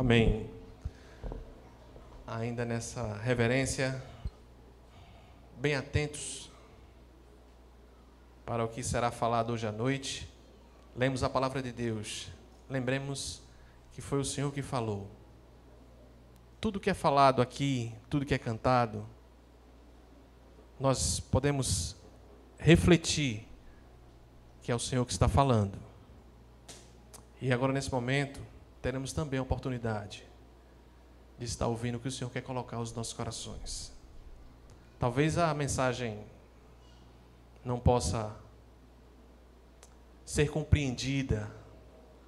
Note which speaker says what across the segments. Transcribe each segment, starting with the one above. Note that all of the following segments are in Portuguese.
Speaker 1: Amém. Ainda nessa reverência, bem atentos para o que será falado hoje à noite. Lemos a palavra de Deus. Lembremos que foi o Senhor que falou. Tudo que é falado aqui, tudo que é cantado, nós podemos refletir que é o Senhor que está falando. E agora, nesse momento, teremos também a oportunidade de estar ouvindo o que o Senhor quer colocar aos nossos corações. Talvez a mensagem não possa ser compreendida,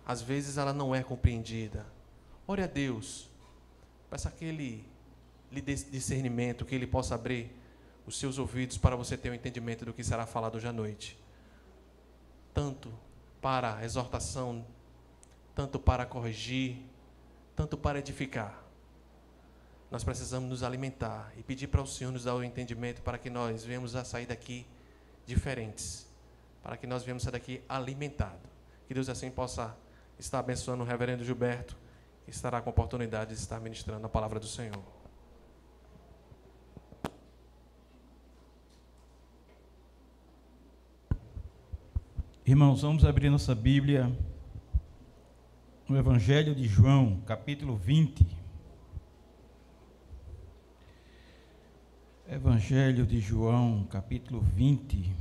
Speaker 1: às vezes ela não é compreendida. Ore a Deus, peça que Ele lhe dê discernimento, que Ele possa abrir os seus ouvidos para você ter o um entendimento do que será falado hoje à noite. Tanto para a exortação tanto para corrigir, tanto para edificar. Nós precisamos nos alimentar e pedir para o Senhor nos dar o entendimento para que nós venhamos a sair daqui diferentes, para que nós venhamos sair daqui alimentados. Que Deus assim possa estar abençoando o reverendo Gilberto, que estará com a oportunidade de estar ministrando a palavra do Senhor.
Speaker 2: Irmãos, vamos abrir nossa Bíblia no Evangelho de João, capítulo 20. Evangelho de João, capítulo 20.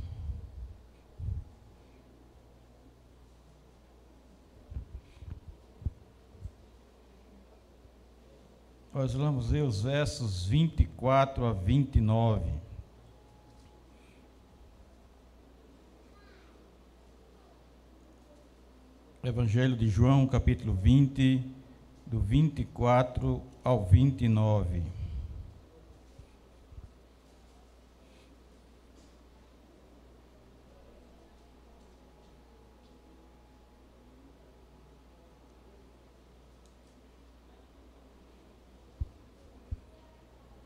Speaker 2: Nós vamos ler os versos 24 a 29. Evangelho de João, capítulo 20, do 24 ao 29.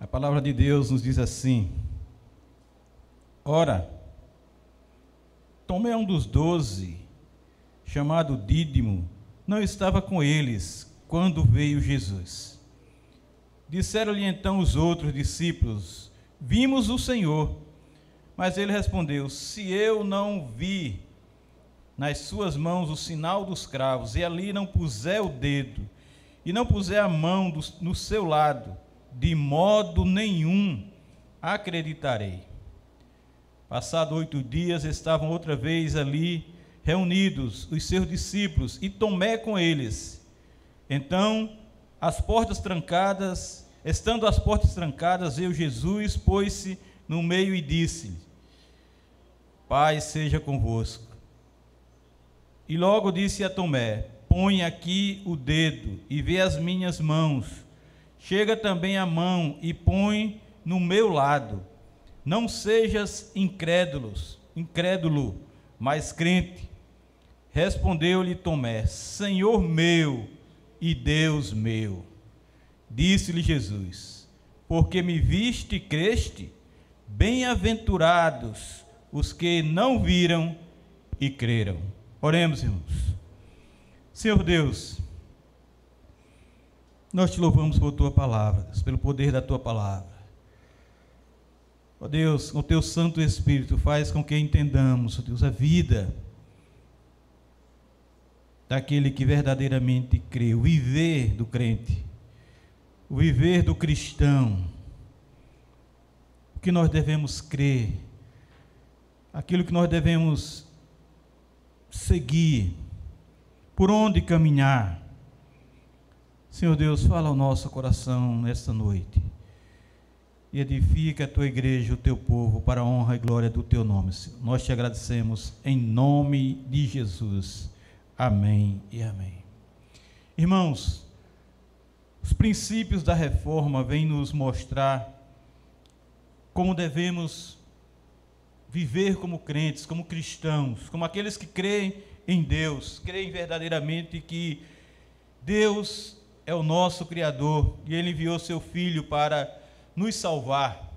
Speaker 2: A palavra de Deus nos diz assim: Ora, Tomé um dos doze chamado Dídimo, não estava com eles quando veio Jesus. Disseram-lhe então os outros discípulos: Vimos o Senhor. Mas ele respondeu: Se eu não vi nas suas mãos o sinal dos cravos, e ali não puser o dedo, e não puser a mão do, no seu lado, de modo nenhum acreditarei. Passado oito dias, estavam outra vez ali reunidos os seus discípulos e Tomé com eles. Então, as portas trancadas, estando as portas trancadas, veio Jesus, pôs-se no meio e disse: Pai seja convosco. E logo disse a Tomé: Põe aqui o dedo e vê as minhas mãos. Chega também a mão e põe no meu lado. Não sejas incrédulos, incrédulo, mas crente. Respondeu-lhe Tomé: Senhor meu e Deus meu. Disse-lhe Jesus: Porque me viste e creste, bem-aventurados os que não viram e creram. Oremos, irmãos. Senhor Deus, nós te louvamos por tua palavra, pelo poder da tua palavra. Ó Deus, com o teu Santo Espírito, faz com que entendamos, ó Deus, a vida daquele que verdadeiramente crê, o viver do crente, o viver do cristão, o que nós devemos crer, aquilo que nós devemos seguir, por onde caminhar. Senhor Deus, fala ao nosso coração nesta noite e edifica a tua igreja, o teu povo, para a honra e glória do teu nome, Senhor. Nós te agradecemos em nome de Jesus. Amém e amém. Irmãos, os princípios da reforma vêm nos mostrar como devemos viver como crentes, como cristãos, como aqueles que creem em Deus, creem verdadeiramente que Deus é o nosso Criador e Ele enviou seu Filho para nos salvar.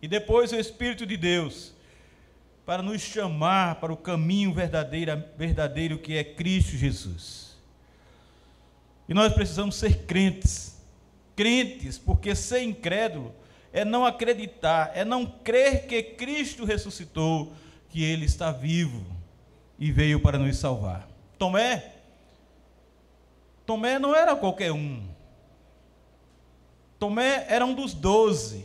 Speaker 2: E depois o Espírito de Deus para nos chamar para o caminho verdadeiro, verdadeiro que é Cristo Jesus. E nós precisamos ser crentes. Crentes, porque ser incrédulo é não acreditar, é não crer que Cristo ressuscitou, que Ele está vivo e veio para nos salvar. Tomé, Tomé não era qualquer um. Tomé era um dos doze.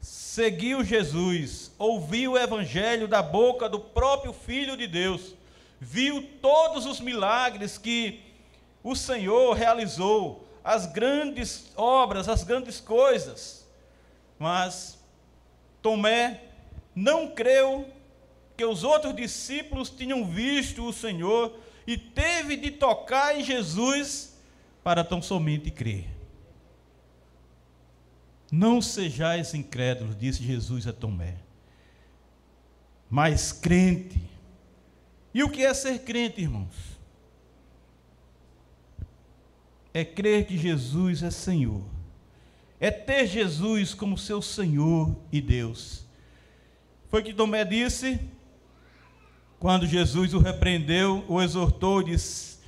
Speaker 2: Seguiu Jesus, ouviu o evangelho da boca do próprio Filho de Deus, viu todos os milagres que o Senhor realizou, as grandes obras, as grandes coisas. Mas Tomé não creu que os outros discípulos tinham visto o Senhor e teve de tocar em Jesus para tão somente crer. Não sejais incrédulos, disse Jesus a Tomé, mas crente. E o que é ser crente, irmãos? É crer que Jesus é Senhor, é ter Jesus como seu Senhor e Deus. Foi que Tomé disse, quando Jesus o repreendeu, o exortou, disse: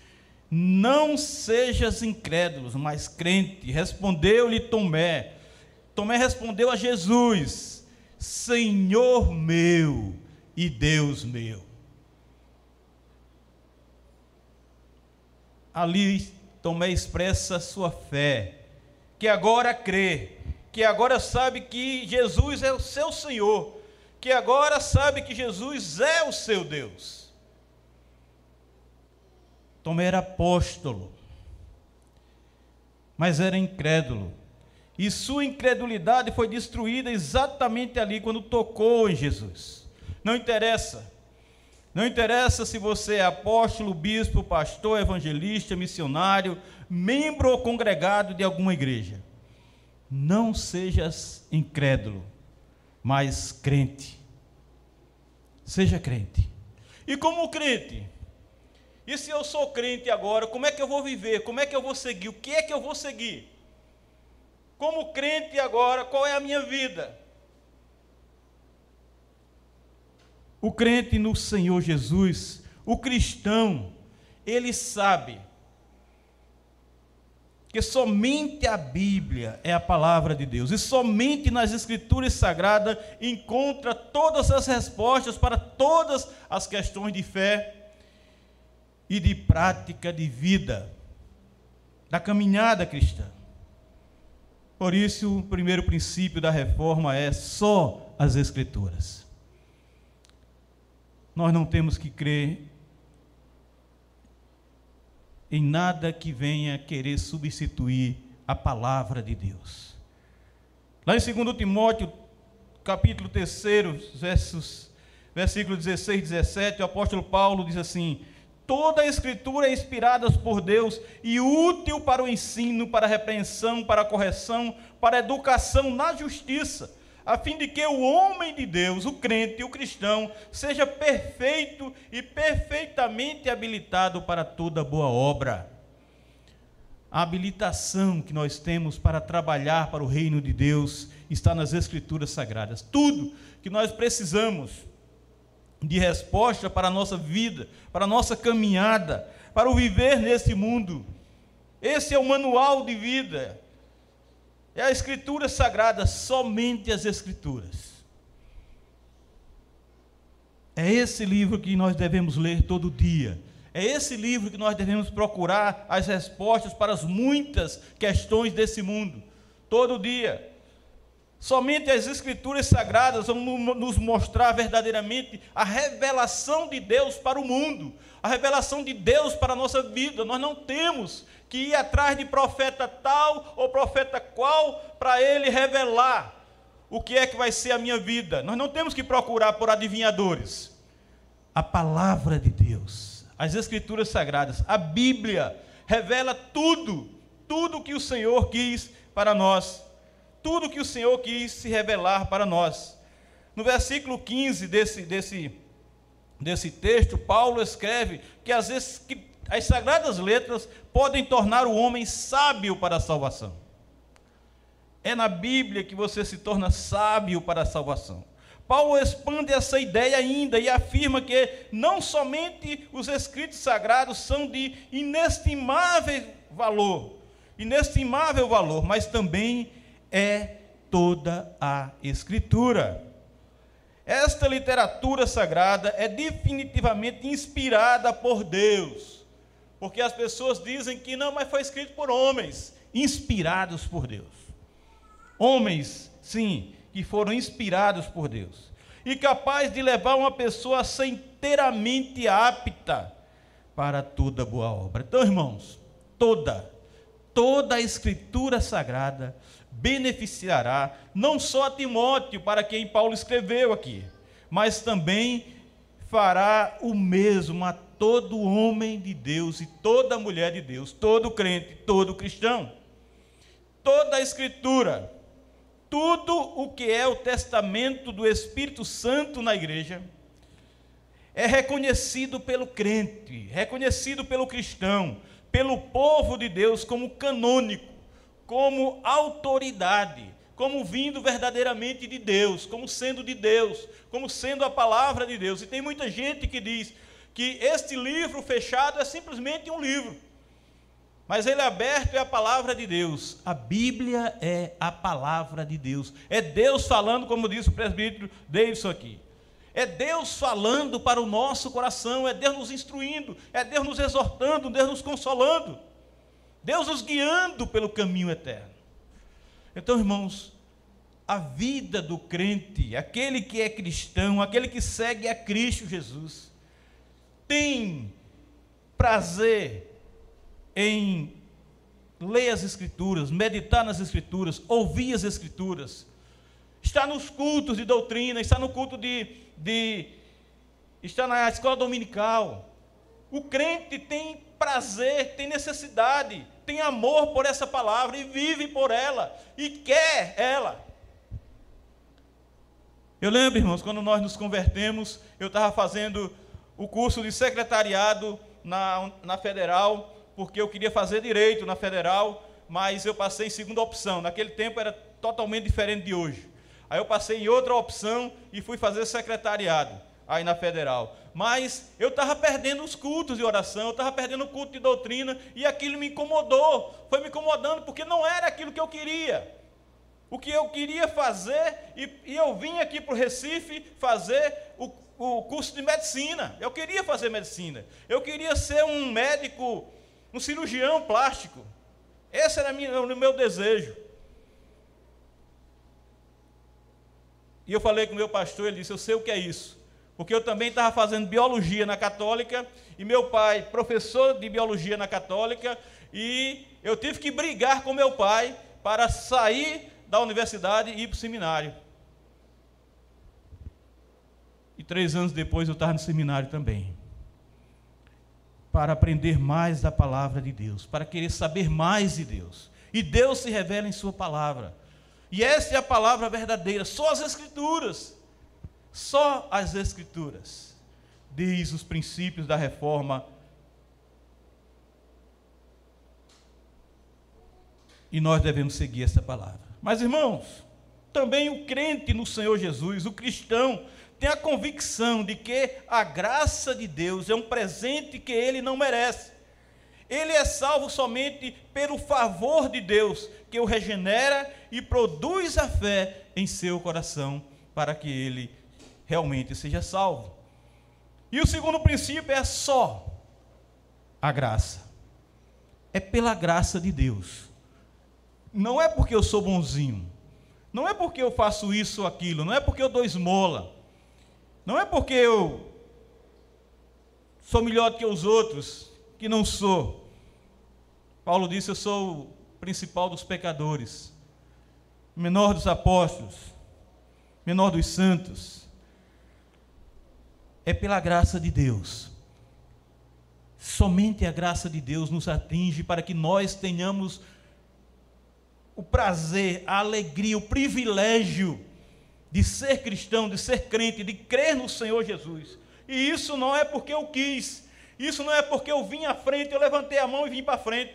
Speaker 2: não sejas incrédulos, mas crente. Respondeu-lhe Tomé. Tomé respondeu a Jesus: Senhor meu e Deus meu. Ali Tomé expressa sua fé, que agora crê, que agora sabe que Jesus é o seu Senhor, que agora sabe que Jesus é o seu Deus. Tomé era apóstolo, mas era incrédulo. E sua incredulidade foi destruída exatamente ali quando tocou em Jesus. Não interessa. Não interessa se você é apóstolo, bispo, pastor, evangelista, missionário, membro ou congregado de alguma igreja. Não sejas incrédulo, mas crente. Seja crente. E como crente, e se eu sou crente agora, como é que eu vou viver? Como é que eu vou seguir? O que é que eu vou seguir? Como crente agora, qual é a minha vida? O crente no Senhor Jesus, o cristão, ele sabe que somente a Bíblia é a palavra de Deus e somente nas Escrituras Sagradas encontra todas as respostas para todas as questões de fé e de prática de vida, da caminhada cristã. Por isso, o primeiro princípio da reforma é só as Escrituras. Nós não temos que crer em nada que venha querer substituir a palavra de Deus. Lá em 2 Timóteo, capítulo 3, versos, versículo 16 e 17, o apóstolo Paulo diz assim: Toda a escritura é inspirada por Deus e útil para o ensino, para a repreensão, para a correção, para a educação na justiça, a fim de que o homem de Deus, o crente, o cristão, seja perfeito e perfeitamente habilitado para toda boa obra. A habilitação que nós temos para trabalhar para o reino de Deus está nas Escrituras Sagradas. Tudo que nós precisamos de resposta para a nossa vida, para a nossa caminhada, para o viver nesse mundo. Esse é o manual de vida. É a Escritura Sagrada, somente as Escrituras. É esse livro que nós devemos ler todo dia. É esse livro que nós devemos procurar as respostas para as muitas questões desse mundo, todo dia. Somente as Escrituras Sagradas vão nos mostrar verdadeiramente a revelação de Deus para o mundo, a revelação de Deus para a nossa vida. Nós não temos que ir atrás de profeta tal ou profeta qual para ele revelar o que é que vai ser a minha vida. Nós não temos que procurar por adivinhadores. A palavra de Deus, as Escrituras Sagradas, a Bíblia revela tudo, tudo que o Senhor quis para nós tudo que o Senhor quis se revelar para nós. No versículo 15 desse, desse, desse texto, Paulo escreve que às vezes que as sagradas letras podem tornar o homem sábio para a salvação. É na Bíblia que você se torna sábio para a salvação. Paulo expande essa ideia ainda e afirma que não somente os escritos sagrados são de inestimável valor, inestimável valor, mas também é toda a escritura. Esta literatura sagrada é definitivamente inspirada por Deus. Porque as pessoas dizem que não, mas foi escrito por homens, inspirados por Deus. Homens, sim, que foram inspirados por Deus e capaz de levar uma pessoa a ser inteiramente apta para toda boa obra. Então, irmãos, toda, toda a Escritura Sagrada beneficiará não só a Timóteo, para quem Paulo escreveu aqui, mas também fará o mesmo a todo homem de Deus e toda mulher de Deus, todo crente, todo cristão. Toda a Escritura tudo o que é o testamento do Espírito Santo na igreja é reconhecido pelo crente, reconhecido pelo cristão, pelo povo de Deus como canônico, como autoridade, como vindo verdadeiramente de Deus, como sendo de Deus, como sendo a palavra de Deus. E tem muita gente que diz que este livro fechado é simplesmente um livro. Mas ele é aberto é a palavra de Deus. A Bíblia é a palavra de Deus. É Deus falando, como disse o presbítero Davidson aqui. É Deus falando para o nosso coração, é Deus nos instruindo, é Deus nos exortando, Deus nos consolando, Deus nos guiando pelo caminho eterno. Então, irmãos, a vida do crente, aquele que é cristão, aquele que segue a Cristo Jesus, tem prazer em ler as Escrituras, meditar nas Escrituras, ouvir as Escrituras, está nos cultos de doutrina, está no culto de, de está na escola dominical. O crente tem prazer, tem necessidade, tem amor por essa palavra e vive por ela e quer ela. Eu lembro, irmãos, quando nós nos convertemos, eu estava fazendo o curso de secretariado na, na federal porque eu queria fazer direito na federal, mas eu passei em segunda opção. Naquele tempo era totalmente diferente de hoje. Aí eu passei em outra opção e fui fazer secretariado aí na federal. Mas eu estava perdendo os cultos de oração, eu estava perdendo o culto de doutrina e aquilo me incomodou. Foi me incomodando porque não era aquilo que eu queria. O que eu queria fazer, e, e eu vim aqui para o Recife fazer o, o curso de medicina. Eu queria fazer medicina. Eu queria ser um médico um cirurgião plástico. Esse era o meu desejo. E eu falei com o meu pastor, ele disse: Eu sei o que é isso. Porque eu também estava fazendo biologia na católica, e meu pai, professor de biologia na católica, e eu tive que brigar com meu pai para sair da universidade e ir para o seminário. E três anos depois eu estava no seminário também para aprender mais da palavra de Deus, para querer saber mais de Deus. E Deus se revela em Sua palavra. E essa é a palavra verdadeira, só as Escrituras. Só as Escrituras. Diz os princípios da reforma. E nós devemos seguir essa palavra. Mas, irmãos, também o crente no Senhor Jesus, o cristão, tem a convicção de que a graça de Deus é um presente que ele não merece. Ele é salvo somente pelo favor de Deus, que o regenera e produz a fé em seu coração, para que ele realmente seja salvo. E o segundo princípio é só a graça. É pela graça de Deus. Não é porque eu sou bonzinho. Não é porque eu faço isso ou aquilo. Não é porque eu dou esmola. Não é porque eu sou melhor do que os outros, que não sou. Paulo disse: Eu sou o principal dos pecadores, menor dos apóstolos, menor dos santos. É pela graça de Deus. Somente a graça de Deus nos atinge para que nós tenhamos o prazer, a alegria, o privilégio de ser cristão, de ser crente, de crer no Senhor Jesus. E isso não é porque eu quis, isso não é porque eu vim à frente, eu levantei a mão e vim para frente.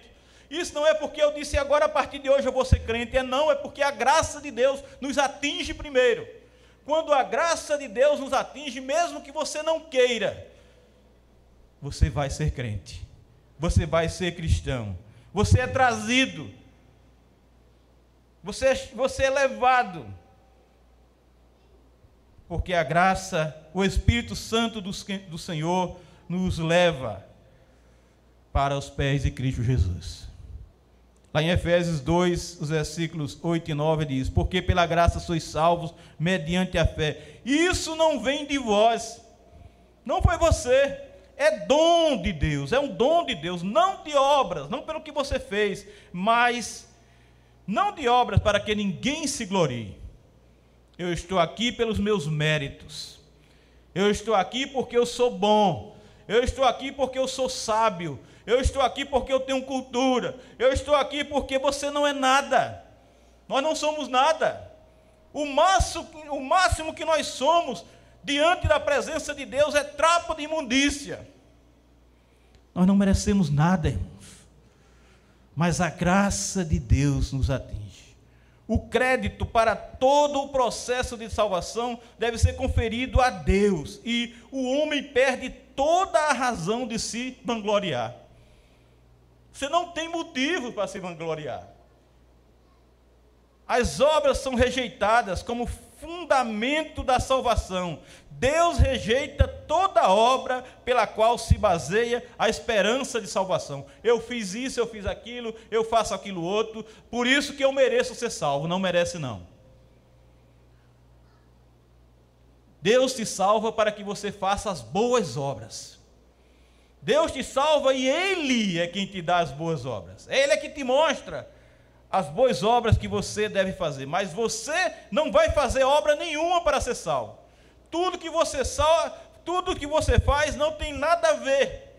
Speaker 2: Isso não é porque eu disse agora a partir de hoje eu vou ser crente, é não, é porque a graça de Deus nos atinge primeiro. Quando a graça de Deus nos atinge, mesmo que você não queira, você vai ser crente, você vai ser cristão, você é trazido, você é, você é levado, porque a graça, o Espírito Santo do, do Senhor nos leva para os pés de Cristo Jesus. Lá em Efésios 2, os versículos 8 e 9 diz: Porque pela graça sois salvos mediante a fé. Isso não vem de vós, não foi você, é dom de Deus, é um dom de Deus, não de obras, não pelo que você fez, mas não de obras para que ninguém se glorie. Eu estou aqui pelos meus méritos, eu estou aqui porque eu sou bom, eu estou aqui porque eu sou sábio, eu estou aqui porque eu tenho cultura. Eu estou aqui porque você não é nada. Nós não somos nada. O máximo, o máximo que nós somos diante da presença de Deus é trapo de imundícia. Nós não merecemos nada, irmãos. Mas a graça de Deus nos atinge. O crédito para todo o processo de salvação deve ser conferido a Deus, e o homem perde toda a razão de se vangloriar. Você não tem motivo para se vangloriar. As obras são rejeitadas como fundamento da salvação. Deus rejeita toda obra pela qual se baseia a esperança de salvação. Eu fiz isso, eu fiz aquilo, eu faço aquilo outro, por isso que eu mereço ser salvo. Não merece, não. Deus te salva para que você faça as boas obras. Deus te salva e Ele é quem te dá as boas obras. Ele é que te mostra as boas obras que você deve fazer. Mas você não vai fazer obra nenhuma para ser salvo. Tudo que você salva, tudo que você faz não tem nada a ver.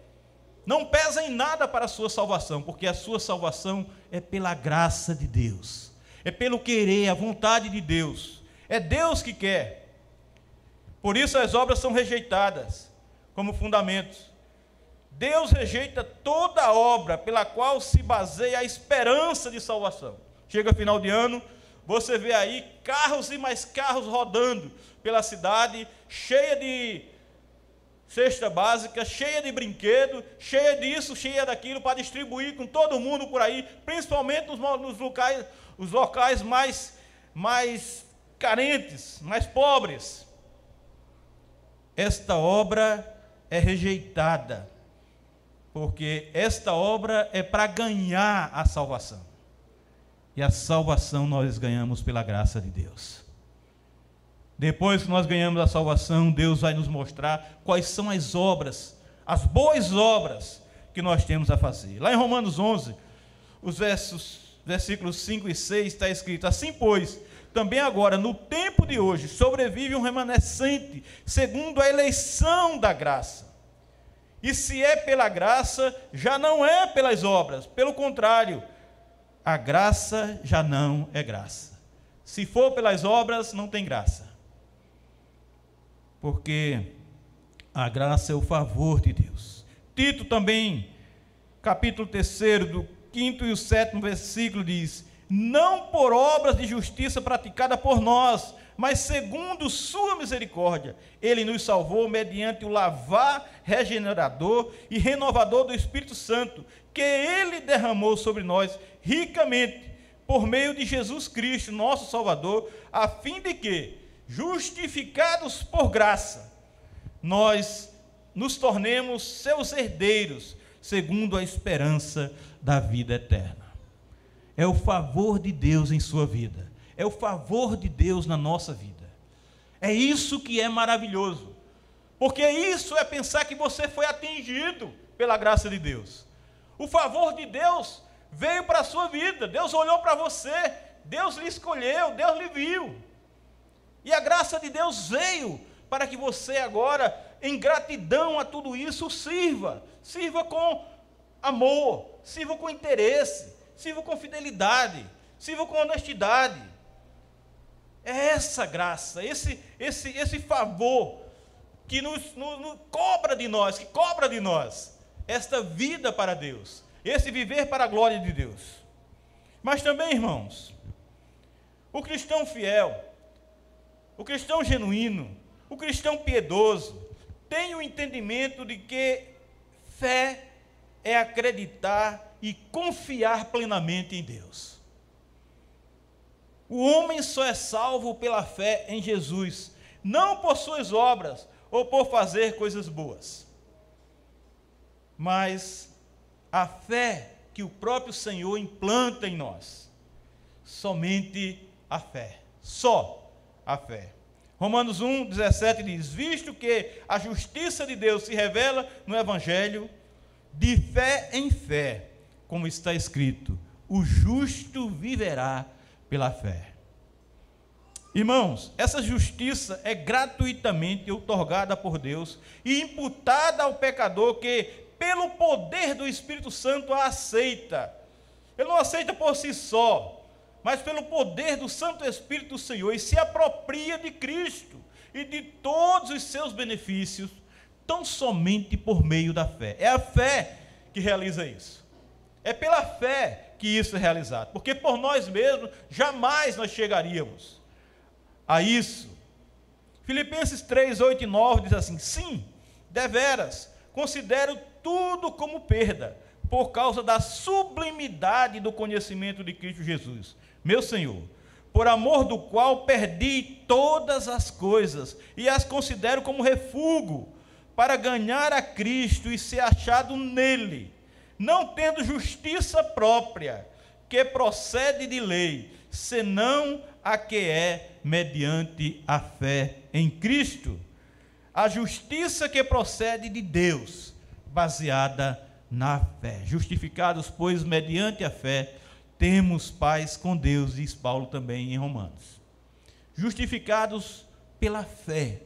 Speaker 2: Não pesa em nada para a sua salvação, porque a sua salvação é pela graça de Deus. É pelo querer, a vontade de Deus. É Deus que quer. Por isso as obras são rejeitadas como fundamentos. Deus rejeita toda obra pela qual se baseia a esperança de salvação. Chega final de ano, você vê aí carros e mais carros rodando pela cidade, cheia de cesta básica, cheia de brinquedo, cheia disso, cheia daquilo, para distribuir com todo mundo por aí, principalmente nos, nos locais, os locais mais, mais carentes, mais pobres. Esta obra é rejeitada porque esta obra é para ganhar a salvação. E a salvação nós ganhamos pela graça de Deus. Depois que nós ganhamos a salvação, Deus vai nos mostrar quais são as obras, as boas obras que nós temos a fazer. Lá em Romanos 11, os versos, versículos 5 e 6 está escrito: Assim, pois, também agora, no tempo de hoje, sobrevive um remanescente, segundo a eleição da graça e se é pela graça, já não é pelas obras. Pelo contrário, a graça já não é graça. Se for pelas obras, não tem graça. Porque a graça é o favor de Deus. Tito também, capítulo 3, do quinto e o sétimo versículo diz: Não por obras de justiça praticada por nós, mas segundo sua misericórdia, ele nos salvou mediante o lavar regenerador e renovador do Espírito Santo, que ele derramou sobre nós ricamente por meio de Jesus Cristo, nosso Salvador, a fim de que, justificados por graça, nós nos tornemos seus herdeiros, segundo a esperança da vida eterna. É o favor de Deus em sua vida é o favor de Deus na nossa vida. É isso que é maravilhoso. Porque isso é pensar que você foi atingido pela graça de Deus. O favor de Deus veio para a sua vida, Deus olhou para você, Deus lhe escolheu, Deus lhe viu. E a graça de Deus veio para que você agora, em gratidão a tudo isso, sirva. Sirva com amor, sirva com interesse, sirva com fidelidade, sirva com honestidade. É essa graça, esse, esse, esse favor que nos, nos, nos cobra de nós, que cobra de nós esta vida para Deus, esse viver para a glória de Deus. Mas também, irmãos, o cristão fiel, o cristão genuíno, o cristão piedoso, tem o entendimento de que fé é acreditar e confiar plenamente em Deus. O homem só é salvo pela fé em Jesus, não por suas obras ou por fazer coisas boas. Mas a fé que o próprio Senhor implanta em nós. Somente a fé. Só a fé. Romanos 1, 17 diz: Visto que a justiça de Deus se revela no Evangelho, de fé em fé, como está escrito: o justo viverá pela fé. Irmãos, essa justiça é gratuitamente otorgada por Deus e imputada ao pecador que, pelo poder do Espírito Santo, a aceita. Ele não aceita por si só, mas pelo poder do Santo Espírito do Senhor, e se apropria de Cristo e de todos os seus benefícios, tão somente por meio da fé. É a fé que realiza isso. É pela fé que isso é realizado, porque por nós mesmos jamais nós chegaríamos a isso. Filipenses 3, 8 e 9 diz assim: Sim, deveras, considero tudo como perda, por causa da sublimidade do conhecimento de Cristo Jesus meu Senhor, por amor do qual perdi todas as coisas e as considero como refúgio para ganhar a Cristo e ser achado nele, não tendo justiça própria, que procede de lei, senão a que é mediante a fé em Cristo. A justiça que procede de Deus, baseada na fé. Justificados, pois, mediante a fé, temos paz com Deus, diz Paulo também em Romanos. Justificados pela fé.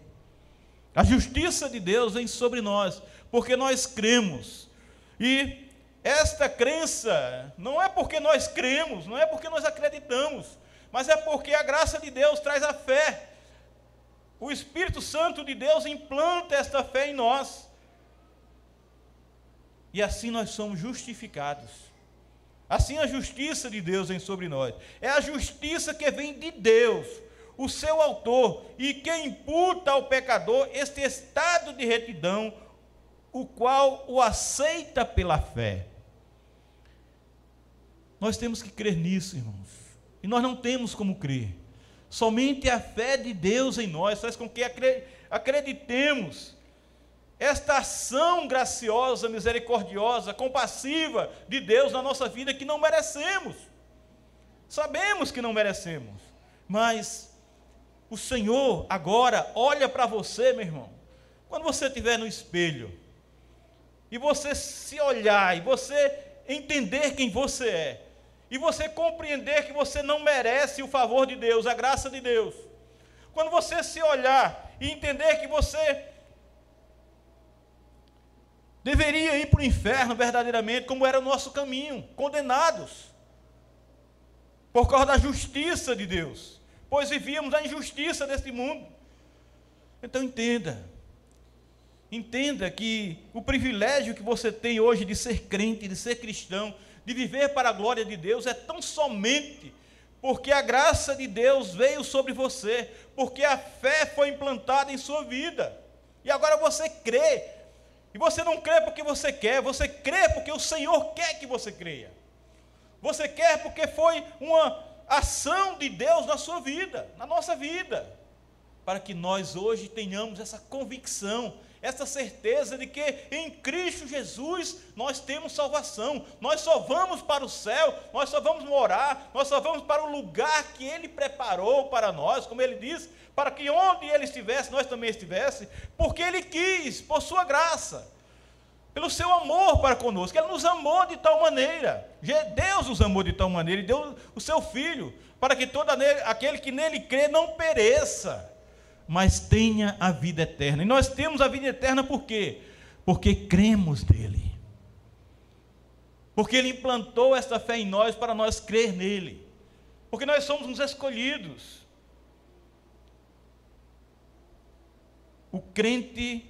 Speaker 2: A justiça de Deus vem sobre nós, porque nós cremos. E esta crença não é porque nós cremos, não é porque nós acreditamos, mas é porque a graça de Deus traz a fé. O Espírito Santo de Deus implanta esta fé em nós. E assim nós somos justificados. Assim a justiça de Deus vem sobre nós. É a justiça que vem de Deus, o seu autor, e que imputa ao pecador este estado de retidão, o qual o aceita pela fé. Nós temos que crer nisso, irmãos. E nós não temos como crer. Somente a fé de Deus em nós faz com que acreditemos esta ação graciosa, misericordiosa, compassiva de Deus na nossa vida que não merecemos. Sabemos que não merecemos, mas o Senhor agora olha para você, meu irmão. Quando você estiver no espelho e você se olhar e você entender quem você é, e você compreender que você não merece o favor de Deus, a graça de Deus. Quando você se olhar e entender que você deveria ir para o inferno verdadeiramente, como era o nosso caminho, condenados, por causa da justiça de Deus, pois vivíamos a injustiça deste mundo. Então entenda, entenda que o privilégio que você tem hoje de ser crente, de ser cristão, de viver para a glória de Deus, é tão somente porque a graça de Deus veio sobre você, porque a fé foi implantada em sua vida, e agora você crê. E você não crê porque você quer, você crê porque o Senhor quer que você creia. Você quer porque foi uma ação de Deus na sua vida, na nossa vida, para que nós hoje tenhamos essa convicção, essa certeza de que em Cristo Jesus nós temos salvação. Nós só vamos para o céu, nós só vamos morar, nós só vamos para o lugar que Ele preparou para nós, como Ele diz, para que onde Ele estivesse, nós também estivesse, porque Ele quis, por Sua graça, pelo Seu amor para conosco. Ele nos amou de tal maneira, Deus nos amou de tal maneira, e deu o Seu Filho, para que todo aquele que nele crê não pereça mas tenha a vida eterna. E nós temos a vida eterna por quê? Porque cremos nele. Porque ele implantou esta fé em nós para nós crer nele. Porque nós somos uns escolhidos. O crente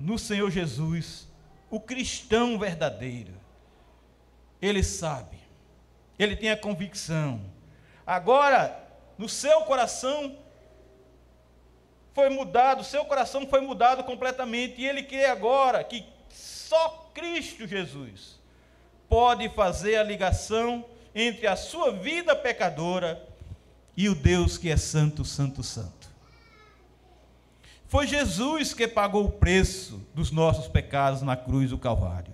Speaker 2: no Senhor Jesus, o cristão verdadeiro, ele sabe, ele tem a convicção. Agora, no seu coração, foi mudado, seu coração foi mudado completamente, e ele crê agora que só Cristo Jesus pode fazer a ligação entre a sua vida pecadora e o Deus que é santo, santo, santo. Foi Jesus que pagou o preço dos nossos pecados na cruz do Calvário.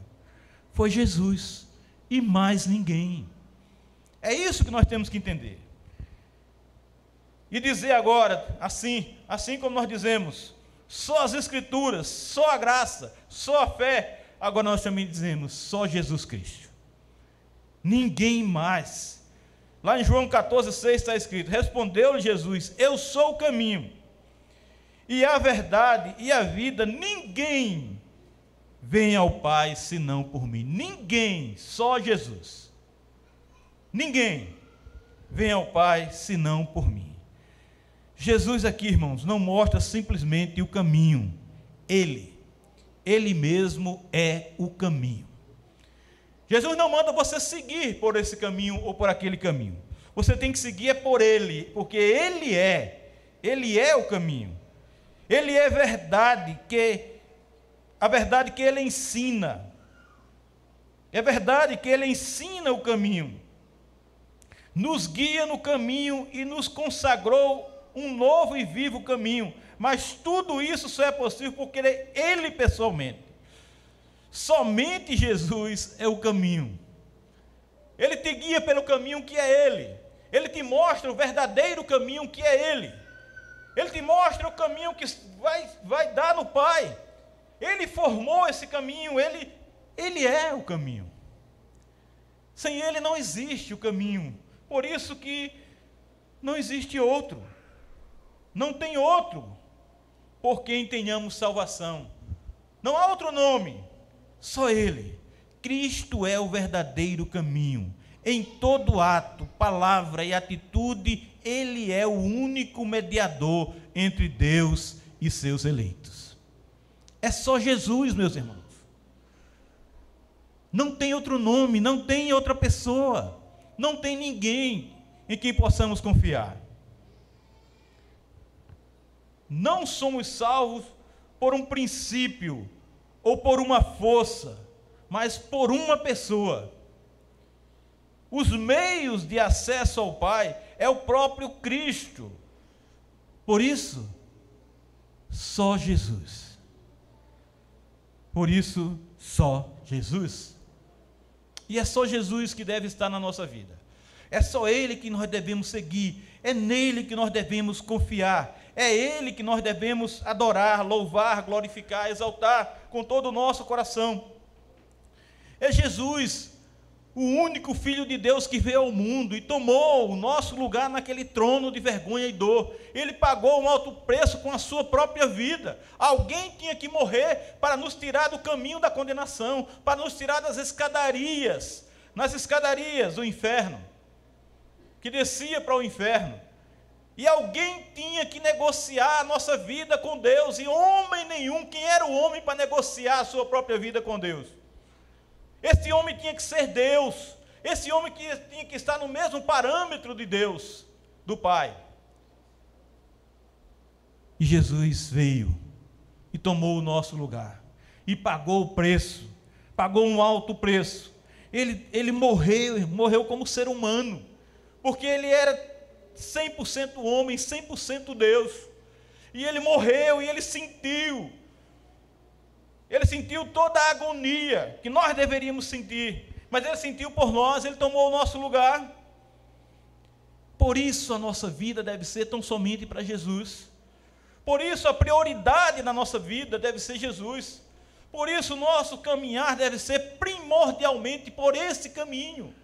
Speaker 2: Foi Jesus e mais ninguém. É isso que nós temos que entender. E dizer agora, assim, assim como nós dizemos, só as Escrituras, só a graça, só a fé, agora nós também dizemos, só Jesus Cristo. Ninguém mais. Lá em João 14, 6 está escrito: Respondeu-lhe Jesus: Eu sou o caminho, e a verdade e a vida, ninguém vem ao Pai senão por mim. Ninguém, só Jesus. Ninguém vem ao Pai senão por mim. Jesus aqui, irmãos, não mostra simplesmente o caminho. Ele, ele mesmo é o caminho. Jesus não manda você seguir por esse caminho ou por aquele caminho. Você tem que seguir é por ele, porque ele é. Ele é o caminho. Ele é verdade que a verdade que ele ensina. É verdade que ele ensina o caminho. Nos guia no caminho e nos consagrou um novo e vivo caminho. Mas tudo isso só é possível porque ele pessoalmente. Somente Jesus é o caminho. Ele te guia pelo caminho que é ele. Ele te mostra o verdadeiro caminho que é ele. Ele te mostra o caminho que vai, vai dar no Pai. Ele formou esse caminho, ele, ele é o caminho. Sem ele não existe o caminho. Por isso que não existe outro. Não tem outro por quem tenhamos salvação. Não há outro nome, só ele. Cristo é o verdadeiro caminho. Em todo ato, palavra e atitude, ele é o único mediador entre Deus e seus eleitos. É só Jesus, meus irmãos. Não tem outro nome, não tem outra pessoa, não tem ninguém em quem possamos confiar. Não somos salvos por um princípio ou por uma força, mas por uma pessoa. Os meios de acesso ao Pai é o próprio Cristo. Por isso, só Jesus. Por isso, só Jesus. E é só Jesus que deve estar na nossa vida. É só Ele que nós devemos seguir. É nele que nós devemos confiar. É Ele que nós devemos adorar, louvar, glorificar, exaltar com todo o nosso coração. É Jesus o único Filho de Deus que veio ao mundo e tomou o nosso lugar naquele trono de vergonha e dor. Ele pagou um alto preço com a sua própria vida. Alguém tinha que morrer para nos tirar do caminho da condenação, para nos tirar das escadarias, nas escadarias do inferno, que descia para o inferno. E alguém tinha que negociar a nossa vida com Deus, e homem nenhum, quem era o homem para negociar a sua própria vida com Deus? Esse homem tinha que ser Deus. Esse homem tinha que estar no mesmo parâmetro de Deus, do Pai. E Jesus veio e tomou o nosso lugar. E pagou o preço. Pagou um alto preço. Ele, ele morreu, morreu como ser humano. Porque ele era 100% homem, 100% Deus. E ele morreu e ele sentiu ele sentiu toda a agonia que nós deveríamos sentir, mas ele sentiu por nós, ele tomou o nosso lugar. Por isso a nossa vida deve ser tão somente para Jesus. Por isso a prioridade na nossa vida deve ser Jesus. Por isso o nosso caminhar deve ser primordialmente por esse caminho.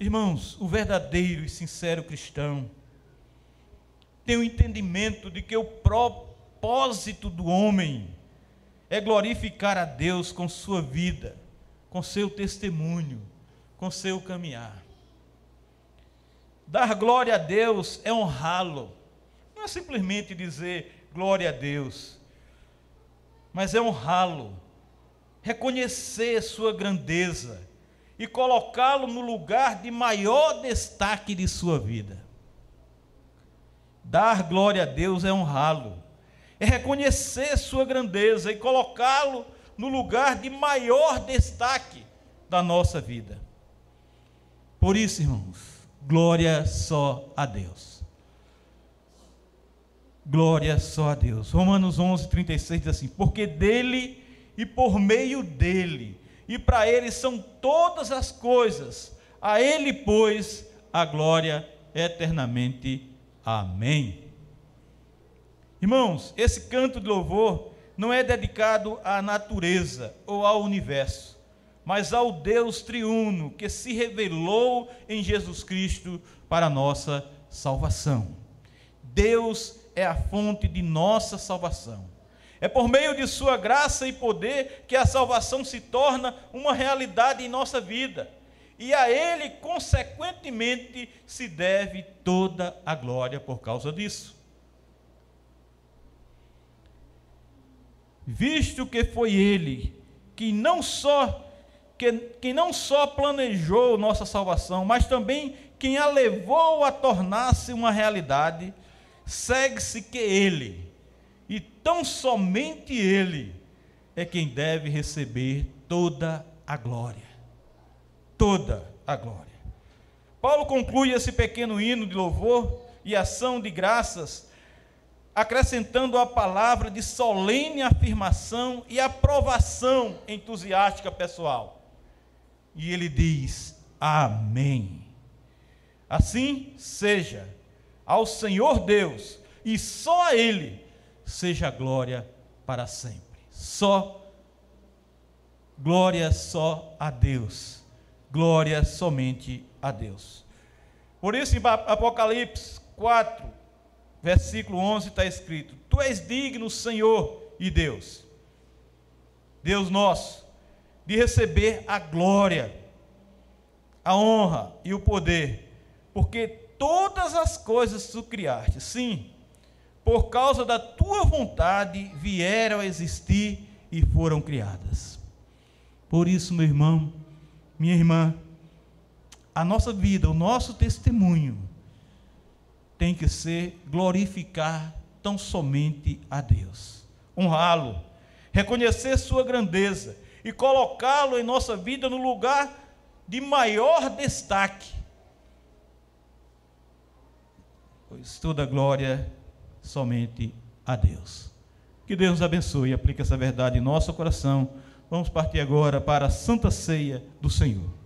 Speaker 2: Irmãos, o verdadeiro e sincero cristão tem o entendimento de que o propósito do homem é glorificar a Deus com sua vida, com seu testemunho, com seu caminhar. Dar glória a Deus é honrá-lo. Não é simplesmente dizer glória a Deus, mas é honrá-lo, reconhecer sua grandeza e colocá-lo no lugar de maior destaque de sua vida. Dar glória a Deus é honrá-lo, é reconhecer sua grandeza e colocá-lo no lugar de maior destaque da nossa vida. Por isso, irmãos, glória só a Deus. Glória só a Deus. Romanos 11, 36 diz assim: Porque dele e por meio dele, e para ele são todas as coisas, a ele, pois, a glória eternamente. Amém. Irmãos, esse canto de louvor não é dedicado à natureza ou ao universo, mas ao Deus triuno que se revelou em Jesus Cristo para nossa salvação. Deus é a fonte de nossa salvação. É por meio de Sua graça e poder que a salvação se torna uma realidade em nossa vida. E a Ele, consequentemente, se deve toda a glória por causa disso. Visto que foi Ele que não só que, que não só planejou nossa salvação, mas também quem a levou a tornar-se uma realidade, segue-se que Ele, e tão somente Ele, é quem deve receber toda a glória. Toda a glória. Paulo conclui esse pequeno hino de louvor e ação de graças, acrescentando a palavra de solene afirmação e aprovação entusiástica pessoal. E ele diz: Amém. Assim seja ao Senhor Deus, e só a Ele seja glória para sempre. Só glória só a Deus. Glória somente a Deus. Por isso em Apocalipse 4, versículo 11 está escrito: Tu és digno, Senhor e Deus, Deus nosso, de receber a glória, a honra e o poder, porque todas as coisas tu criaste, sim, por causa da tua vontade vieram a existir e foram criadas. Por isso, meu irmão, minha irmã, a nossa vida, o nosso testemunho tem que ser glorificar tão somente a Deus, honrá-lo, reconhecer sua grandeza e colocá-lo em nossa vida no lugar de maior destaque pois toda glória somente a Deus. Que Deus nos abençoe e aplique essa verdade em nosso coração. Vamos partir agora para a Santa Ceia do Senhor.